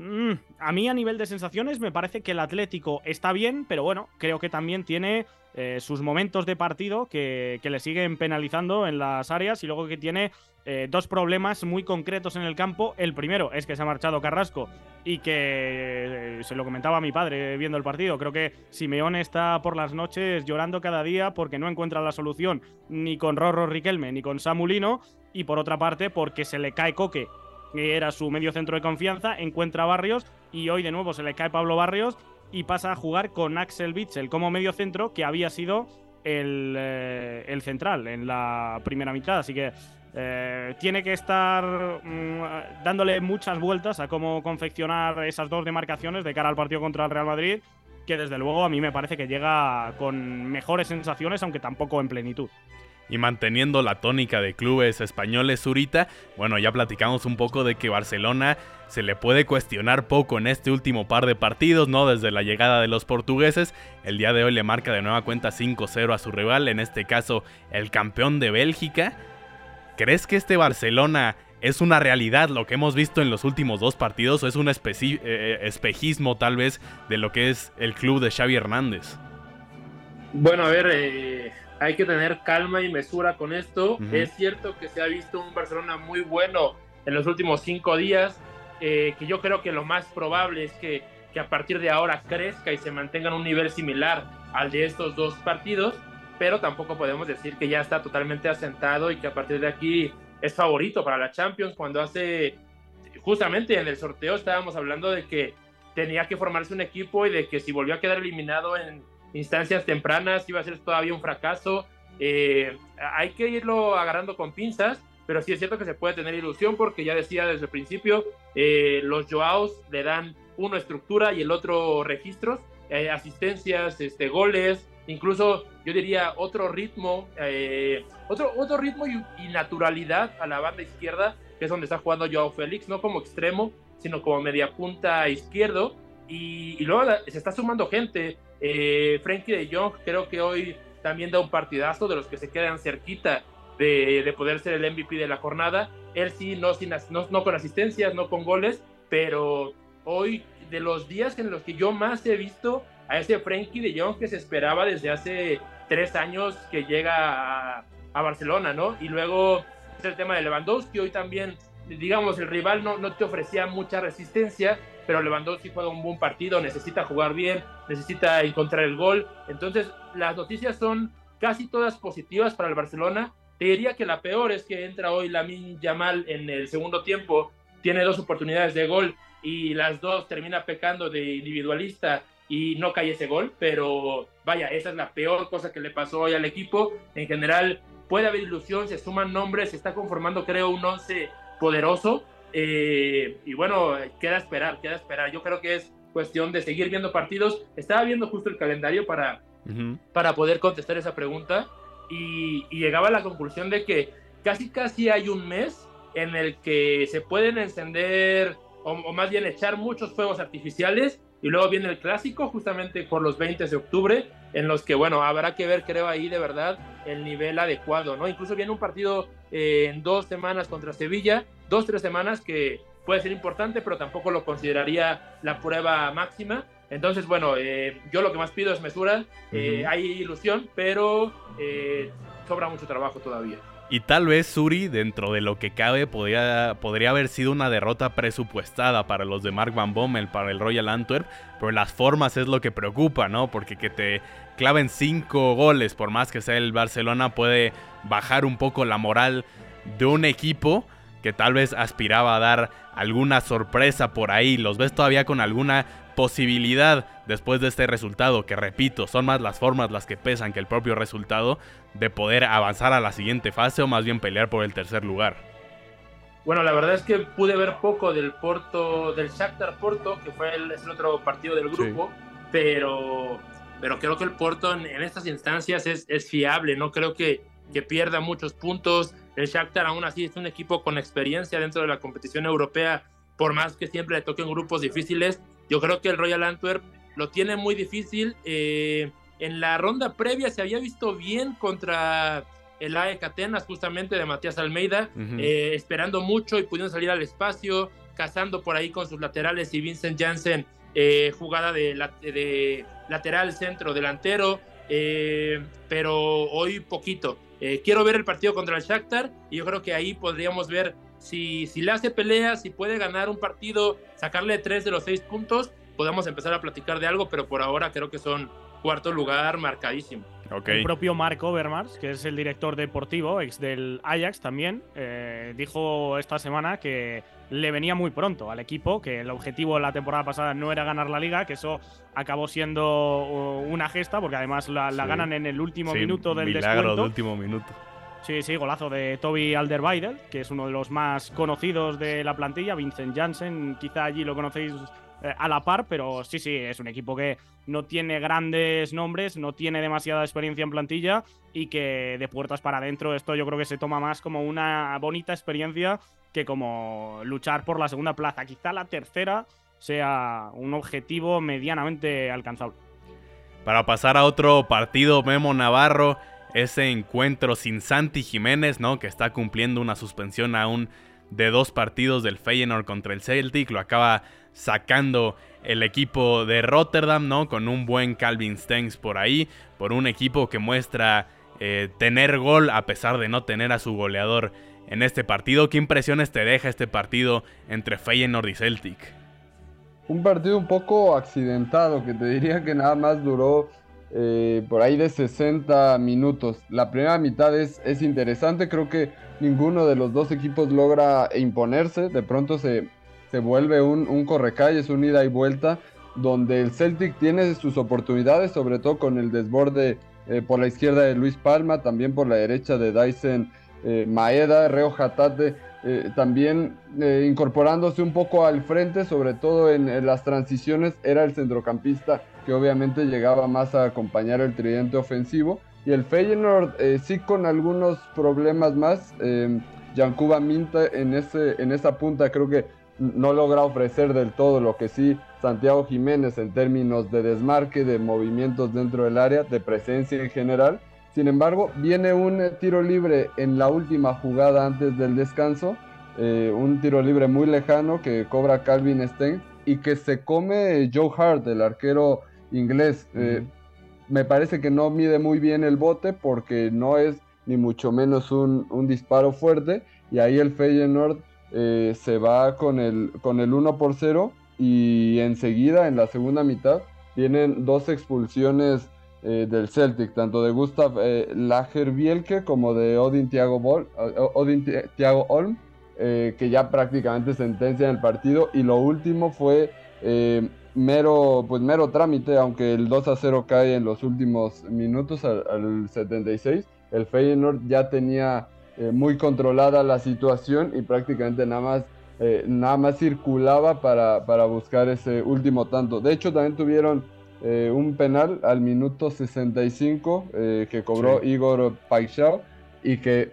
Mm, a mí a nivel de sensaciones me parece que el Atlético está bien, pero bueno, creo que también tiene eh, sus momentos de partido que, le siguen penalizando en las áreas y luego que tiene eh, dos problemas muy concretos en el campo. El primero es que se ha marchado Carrasco y que eh, se lo comentaba a mi padre viendo el partido. Creo que Simeone está por las noches llorando cada día porque no encuentra la solución ni con Rorro Riquelme ni con Samulino y por otra parte porque se le cae Coque que era su medio centro de confianza, encuentra Barrios y hoy de nuevo se le cae Pablo Barrios y pasa a jugar con Axel Witsel como medio centro que había sido el, eh, el, central en la primera mitad. Así que
Eh, tiene que estar mm, dándole muchas vueltas a cómo confeccionar esas dos demarcaciones de cara al partido contra el Real Madrid, que desde luego a mí me parece que llega con mejores sensaciones, aunque tampoco en plenitud
y manteniendo la tónica de clubes españoles Zurita, bueno, ya platicamos un poco de que Barcelona se le puede cuestionar poco en este último par de partidos, ¿no? Desde la llegada de los portugueses, el día de hoy le marca de nueva cuenta 5-0 a su rival, en este caso el campeón de Bélgica. ¿Crees que este Barcelona es una realidad lo que hemos visto en los últimos dos partidos o es un eh, eh, espejismo tal vez de lo que es el club de Xavi Hernández?
Bueno, a ver, eh, hay que tener calma y mesura con esto. Es cierto que se ha visto un Barcelona muy bueno en los últimos cinco días, eh, que yo creo que lo más probable es que, que, a partir de ahora crezca y se mantenga en un nivel similar al de estos dos partidos, pero tampoco podemos decir que ya está totalmente asentado y que a partir de aquí es favorito para la Champions cuando hace, justamente en el sorteo estábamos hablando de que tenía que formarse un equipo y de que si volvió a quedar eliminado en instancias tempranas iba a ser todavía un fracaso. Eh, hay que irlo agarrando con pinzas, pero sí es cierto que se puede tener ilusión porque ya decía desde el principio, eh, los Joaos le dan uno estructura y el otro registros, eh, asistencias, este, goles, incluso yo diría otro ritmo, otro, otro ritmo y, y, naturalidad a la banda izquierda, que es donde está jugando Joao Félix, no como extremo, sino como media punta izquierdo. Y, y luego se está sumando gente. Eh, Frankie de Jong creo que hoy también da un partidazo de los que se quedan cerquita de, poder ser el MVP de la jornada. Él sí, no, sin, no, con asistencias, no con goles, pero hoy de los días en los que yo más he visto a ese Frankie de Jong que se esperaba desde hace tres años que llega a, Barcelona, ¿no? Y luego es el tema de Lewandowski, hoy también, digamos, el rival no, no te ofrecía mucha resistencia, pero Lewandowski juega un buen partido, necesita jugar bien, necesita encontrar el gol. Entonces, las noticias son casi todas positivas para el Barcelona. Te diría que la peor es que entra hoy Lamin Yamal en el segundo tiempo, tiene dos oportunidades de gol y las dos termina pecando de individualista y no cae ese gol, pero vaya, esa es la peor cosa que le pasó hoy al equipo. En general, puede haber ilusión, se suman nombres, se está conformando, creo, un once poderoso, eh, y bueno, queda esperar, queda esperar. Yo creo que es cuestión de seguir viendo partidos. Estaba viendo justo el calendario para, para poder contestar esa pregunta y, llegaba a la conclusión de que casi casi hay un mes en el que se pueden encender o, más bien echar muchos fuegos artificiales y luego viene el clásico justamente por los 20 de octubre en los que bueno habrá que ver creo ahí de verdad el nivel adecuado no incluso viene un partido eh, en dos semanas contra Sevilla dos, tres semanas que puede ser importante, pero tampoco lo consideraría la prueba máxima. Entonces, bueno, eh, yo lo que más pido es mesura. Eh, hay ilusión, pero eh, sobra mucho trabajo todavía.
Y tal vez Suri, dentro de lo que cabe, podría, podría haber sido una derrota presupuestada para los de Mark Van Bommel, para el Royal Antwerp, pero las formas es lo que preocupa, ¿no? Porque que te claven cinco goles, por más que sea el Barcelona, puede bajar un poco la moral de un equipo que tal vez aspiraba a dar alguna sorpresa por ahí. ¿Los ves todavía con alguna posibilidad después de este resultado? Que repito, son más las formas las que pesan que el propio resultado de poder avanzar a la siguiente fase o más bien pelear por el tercer lugar.
Bueno, la verdad es que pude ver poco del Porto, del Shakhtar Porto, que fue el, otro partido del grupo, pero, pero creo que el Porto en, estas instancias es, es, fiable, no creo que, que pierda muchos puntos el Shakhtar aún así es un equipo con experiencia dentro de la competición europea, por más que siempre le toquen grupos difíciles. Yo creo que el Royal Antwerp lo tiene muy difícil. Eh, en la ronda previa se había visto bien contra el AEK Atenas, justamente de Matías Almeida, eh, esperando mucho y pudiendo salir al espacio, cazando por ahí con sus laterales y Vincent Janssen, eh, jugada de, de, lateral, centro, delantero, pero hoy poquito. Eh, quiero ver el partido contra el Shakhtar y yo creo que ahí podríamos ver si, si le hace pelea, si puede ganar un partido, sacarle tres de los seis puntos, podemos empezar a platicar de algo, pero por ahora creo que son cuarto lugar marcadísimo.
El propio Marco Overmars, que es el director deportivo, ex del Ajax también, eh, dijo esta semana que le venía muy pronto al equipo, que el objetivo de la temporada pasada no era ganar la liga, que eso acabó siendo uh, una gesta, porque además la, ganan en el último minuto del
milagro
descuento.
último minuto.
Sí, sí, golazo de Toby Alderweireld, que es uno de los más conocidos de la plantilla. Vincent Janssen, quizá allí lo conocéis eh, a la par, pero sí, sí, es un equipo que no tiene grandes nombres, no tiene demasiada experiencia en plantilla y que de puertas para adentro esto yo creo que se toma más como una bonita experiencia que como luchar por la segunda plaza. Quizá la tercera sea un objetivo medianamente alcanzable.
Para pasar a otro partido, Memo Navarro, ese encuentro sin Santi Jiménez, ¿no? Que está cumpliendo una suspensión aún de dos partidos del Feyenoord contra el Celtic, lo acaba sacando el equipo de Rotterdam, ¿no? Con un buen Calvin Stengs por ahí, por un equipo que muestra eh, tener gol a pesar de no tener a su goleador en este partido. ¿Qué impresiones te deja este partido entre Feyenoord y Celtic?
Un partido un poco accidentado, que te <laughs> diría que nada más duró eh, por ahí de 60 minutos. La primera mitad es, es interesante, creo que ninguno de los dos equipos logra imponerse, de pronto se, se vuelve un, un correcalles, un ida y vuelta, donde el Celtic tiene sus oportunidades, sobre todo con el desborde eh, por la izquierda de Luis Palma, también por la derecha de Dyson eh, Maeda, Reo Hatate, eh, también incorporándose un poco al frente, sobre todo en, las transiciones, era el centrocampista que obviamente llegaba más a acompañar el tridente ofensivo. Y el Feyenoord sí con algunos problemas más. Yankuba Minta en, ese, en esa punta creo que no logra ofrecer del todo lo que sí Santiago Jiménez en términos de desmarque, de movimientos dentro del área, de presencia en general. Sin embargo, viene un tiro libre en la última jugada antes del descanso, eh, un tiro libre muy lejano que cobra Calvin Stein y que se come Joe Hart, el arquero inglés. Eh, me parece que no mide muy bien el bote porque no es ni mucho menos un, un disparo fuerte y ahí el Feyenoord eh, se va con el, con el 1 por 0 y enseguida en la segunda mitad tienen dos expulsiones eh, del Celtic, tanto de Gustav eh, como de Odin Thiago, Thiago Olm, que ya prácticamente sentencian el partido. Y lo último fue mero, pues mero trámite, aunque el 2 a 0 cae en los últimos minutos al, al 76. El Feyenoord ya tenía eh, muy controlada la situación y prácticamente nada más, eh, nada más circulaba para, para, buscar ese último tanto. De hecho, también tuvieron eh, un penal al minuto 65 que cobró Igor Paixao y que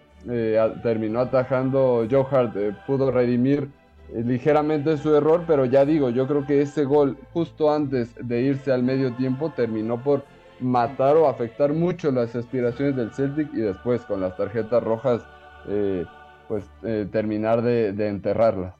terminó atajando Joe Hart. pudo redimir ligeramente su error, pero ya digo, yo creo que ese gol justo antes de irse al medio tiempo terminó por matar o afectar mucho las aspiraciones del Celtic y después con las tarjetas rojas eh, pues eh, terminar de, enterrarla.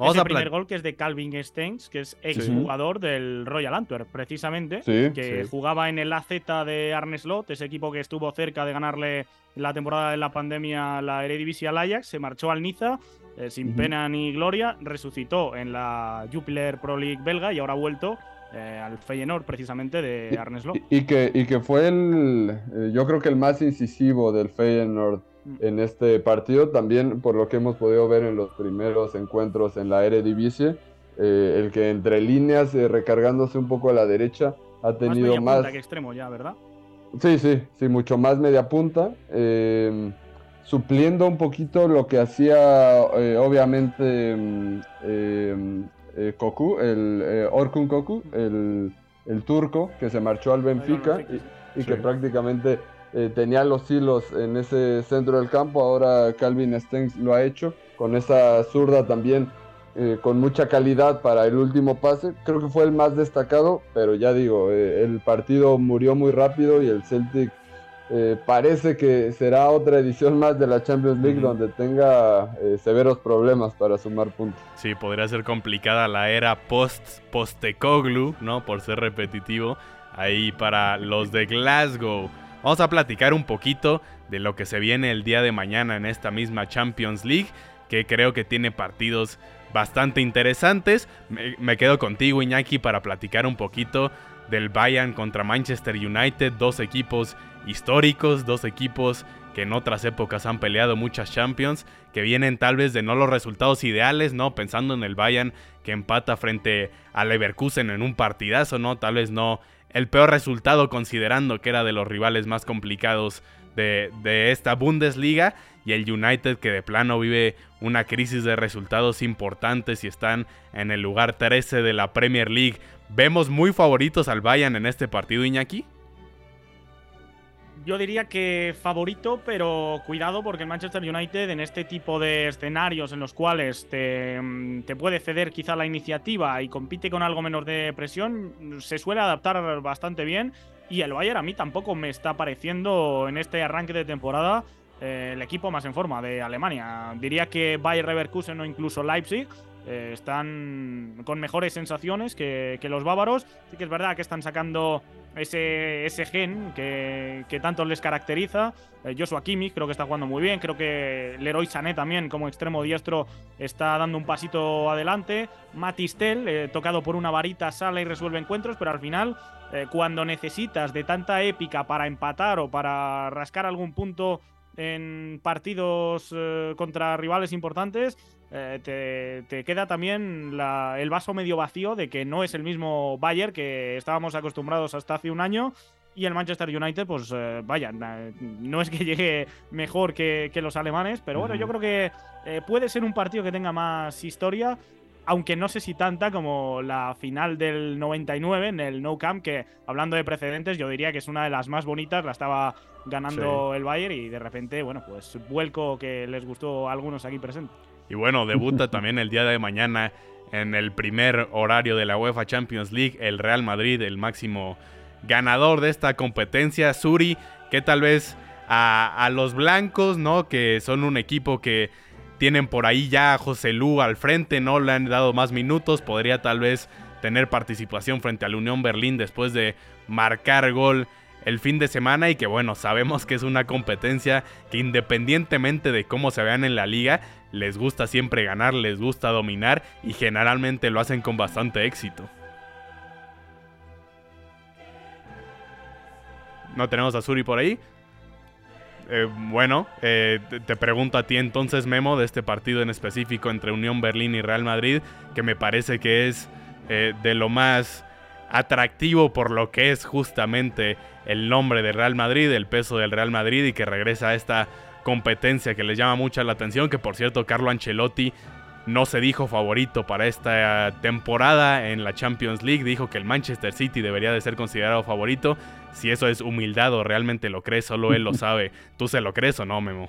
Vamos el primer gol que es de Calvin Stengs, que es exjugador del Royal Antwerp, precisamente, que jugaba en el AZ de Arne Slot, ese equipo que estuvo cerca de ganarle la temporada de la pandemia la Eredivisie al Ajax, se marchó al Niza eh, sin pena ni gloria, resucitó en la Jupiler Pro League belga y ahora ha vuelto al Feyenoord precisamente de Arne Slot.
Y, que, y que fue el, yo creo que el más incisivo del Feyenoord en este partido. También por lo que hemos podido ver en los primeros encuentros en la Eredivisie, eh, el que entre líneas, eh, recargándose un poco a la derecha, ha tenido más...
Punta que extremo ya, ¿verdad?
Sí, sí, sí, mucho más media punta. Em, supliendo un poquito lo que hacía, eh, obviamente, eh, Koku, el Orkun Koku, el, el, turco que se marchó al Benfica y, que prácticamente eh, tenía los hilos en ese centro del campo, ahora Calvin Stengs lo ha hecho, con esa zurda también eh, con mucha calidad para el último pase, creo que fue el más destacado, pero ya digo, eh, el partido murió muy rápido y el Celtic parece que será otra edición más de la Champions League donde tenga severos problemas para sumar puntos.
Sí, podría ser complicada la era post Postecoglu, ¿no? Por ser repetitivo ahí para los de Glasgow. Vamos a platicar un poquito de lo que se viene el día de mañana en esta misma Champions League, que creo que tiene partidos bastante interesantes. Me, quedo contigo, Iñaki, para platicar un poquito del Bayern contra Manchester United, dos equipos históricos, dos equipos que en otras épocas han peleado muchas Champions, que vienen tal vez de no los resultados ideales, ¿no? Pensando en el Bayern que empata frente al Leverkusen en un partidazo, ¿no? Tal vez no el peor resultado considerando que era de los rivales más complicados de, de esta Bundesliga y el United que de plano vive una crisis de resultados importantes y están en el lugar 13 de la Premier League. ¿Vemos muy favoritos al Bayern en este partido, Iñaki?
Yo diría que favorito, pero cuidado porque el Manchester United en este tipo de escenarios en los cuales te, mm, te, puede ceder quizá la iniciativa y compite con algo menos de presión, se suele adaptar bastante bien. Y el Bayern a mí tampoco me está pareciendo en este arranque de temporada eh, el equipo más en forma de Alemania. Diría que Bayer Leverkusen o incluso Leipzig eh, están con mejores sensaciones que, los bávaros. Sí que es verdad que están sacando ese, ese gen que, tanto les caracteriza. Eh, Joshua Kimmich creo que está jugando muy bien. Creo que Leroy Sané también como extremo diestro está dando un pasito adelante. Matistel, tocado por una varita, sale y resuelve encuentros, pero al final cuando necesitas de tanta épica para empatar o para rascar algún punto en partidos eh, contra rivales importantes, eh, te, queda también el vaso medio vacío de que no es el mismo Bayern que estábamos acostumbrados hasta hace un año. Y el Manchester United, pues eh, vaya, no es que <laughs> llegue mejor que, los alemanes, pero bueno, yo creo que puede ser un partido que tenga más historia aunque no sé si tanta como la final del 99 en el No Camp, que hablando de precedentes, yo diría que es una de las más bonitas, la estaba ganando el Bayern y de repente, bueno, pues vuelco que les gustó a algunos aquí presentes.
Y bueno, debuta <laughs> también el día de mañana en el primer horario de la UEFA Champions League el Real Madrid, el máximo ganador de esta competencia, Suri, que tal vez a, a los blancos, ¿no? Que son un equipo que tienen por ahí ya a José Lu al frente, no le han dado más minutos, podría tal vez tener participación frente al Unión Berlín después de marcar gol el fin de semana y que bueno, sabemos que es una competencia que independientemente de cómo se vean en la liga, les gusta siempre ganar, les gusta dominar y generalmente lo hacen con bastante éxito. ¿No tenemos a Suri por ahí? Eh, bueno, eh, te pregunto a ti entonces, Memo, de este partido en específico entre Unión Berlín y Real Madrid, que me parece que es eh, de lo más atractivo por lo que es justamente el nombre de Real Madrid, el peso del Real Madrid y que regresa a esta competencia que les llama mucha la atención, que por cierto Carlo Ancelotti no se dijo favorito para esta temporada en la Champions League, dijo que el Manchester City debería de ser considerado favorito. Si eso es humildad o realmente lo crees, solo él lo <laughs> sabe. ¿Tú se lo crees o no, Memo?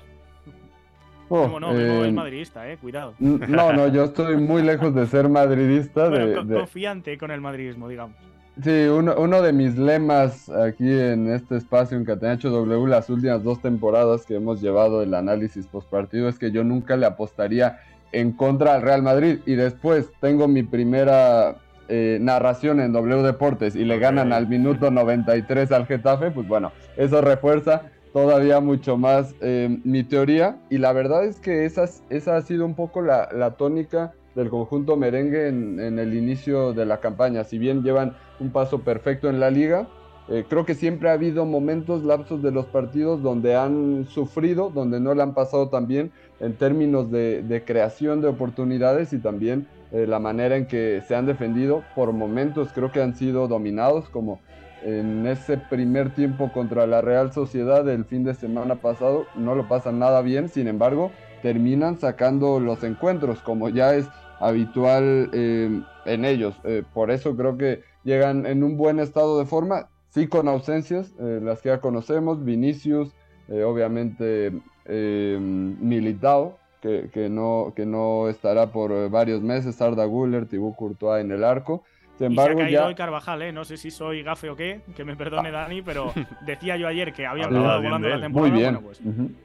Oh, no, no, Memo es eh, madridista, eh, cuidado.
No, no, yo estoy muy lejos de ser madridista. <laughs>
de, Confiante con el madridismo, digamos.
Sí, uno, uno, de mis lemas aquí en este espacio en Catenacho W, las últimas dos temporadas que hemos llevado el análisis post partido, es que yo nunca le apostaría en contra del Real Madrid. Y después tengo mi primera eh, narración en W Deportes y le ganan al minuto 93 al Getafe, pues bueno, eso refuerza todavía mucho más eh, mi teoría. Y la verdad es que esa, esa ha sido un poco la, la tónica del conjunto merengue en, el inicio de la campaña. Si bien llevan un paso perfecto en la liga, eh, creo que siempre ha habido momentos, lapsos de los partidos donde han sufrido, donde no le han pasado tan bien en términos de, creación de oportunidades y también eh, la manera en que se han defendido. Por momentos creo que han sido dominados, como en ese primer tiempo contra la Real Sociedad el fin de semana pasado. No lo pasan nada bien, sin embargo, terminan sacando los encuentros, como ya es habitual eh, en ellos. por eso creo que llegan en un buen estado de forma sí con ausencias, eh, las que ya conocemos, Vinicius, eh, obviamente eh, Militao, que, no, que no estará por varios meses, Arda Guller, Thibaut Courtois en el arco.
Sin embargo, y se ha caído hoy Carvajal, ¿eh? no sé si soy gafe o qué, que me perdone ah. Dani, pero <laughs> decía yo ayer que había estado volando la temporada. Muy bien. Bueno,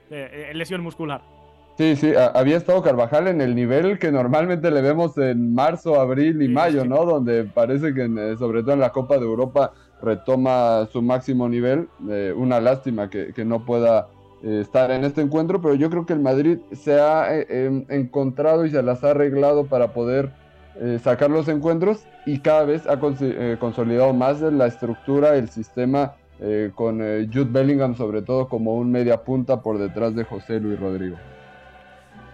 pues, lesión muscular.
Sí, sí, había estado Carvajal en el nivel que normalmente le vemos en marzo, abril y mayo, ¿no? Donde parece que, sobre todo en la Copa de Europa, retoma su máximo nivel. Eh, una lástima que, no pueda eh, estar en este encuentro, pero yo creo que el Madrid se ha eh, em, encontrado y se las ha arreglado para poder sacar los encuentros y cada vez ha consolidado más la estructura, el sistema. con Jude Bellingham sobre todo como un media punta por detrás de José Luis Rodrigo.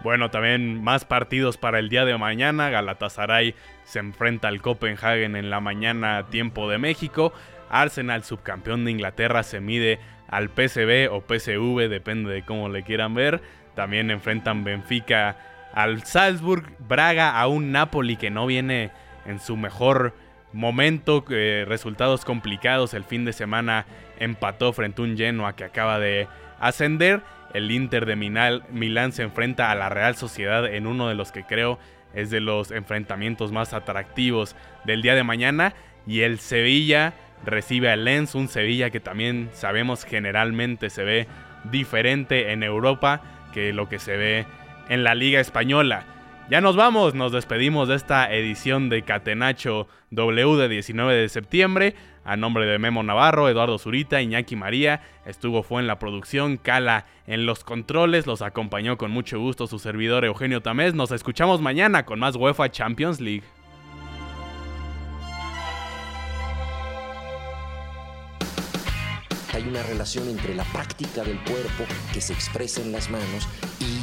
Bueno, también más partidos para el día de mañana. Galatasaray se enfrenta al Copenhagen en la mañana tiempo de México. Arsenal, subcampeón de Inglaterra, se mide al PSV o PSV, depende de cómo le quieran ver. También enfrentan Benfica al Salzburg, Braga a un Napoli que no viene en su mejor momento, eh, resultados complicados. El fin de semana empató frente a un Genoa que acaba de ascender. El Inter de Milán se enfrenta a la Real Sociedad en uno de los que creo es de los enfrentamientos más atractivos del día de mañana. Y el Sevilla recibe al Lens, un Sevilla que también sabemos generalmente se ve diferente en Europa que lo que se ve en la Liga Española. Ya nos vamos, nos despedimos de esta edición de Catenacho W de 19 de septiembre. A nombre de Memo Navarro, Eduardo Zurita, Iñaki María, estuvo fue en la producción, Cala en los controles, los acompañó con mucho gusto su servidor Eugenio Tamés. Nos escuchamos mañana con más UEFA Champions League.
hay una relación entre la práctica del cuerpo que se expresa en las manos y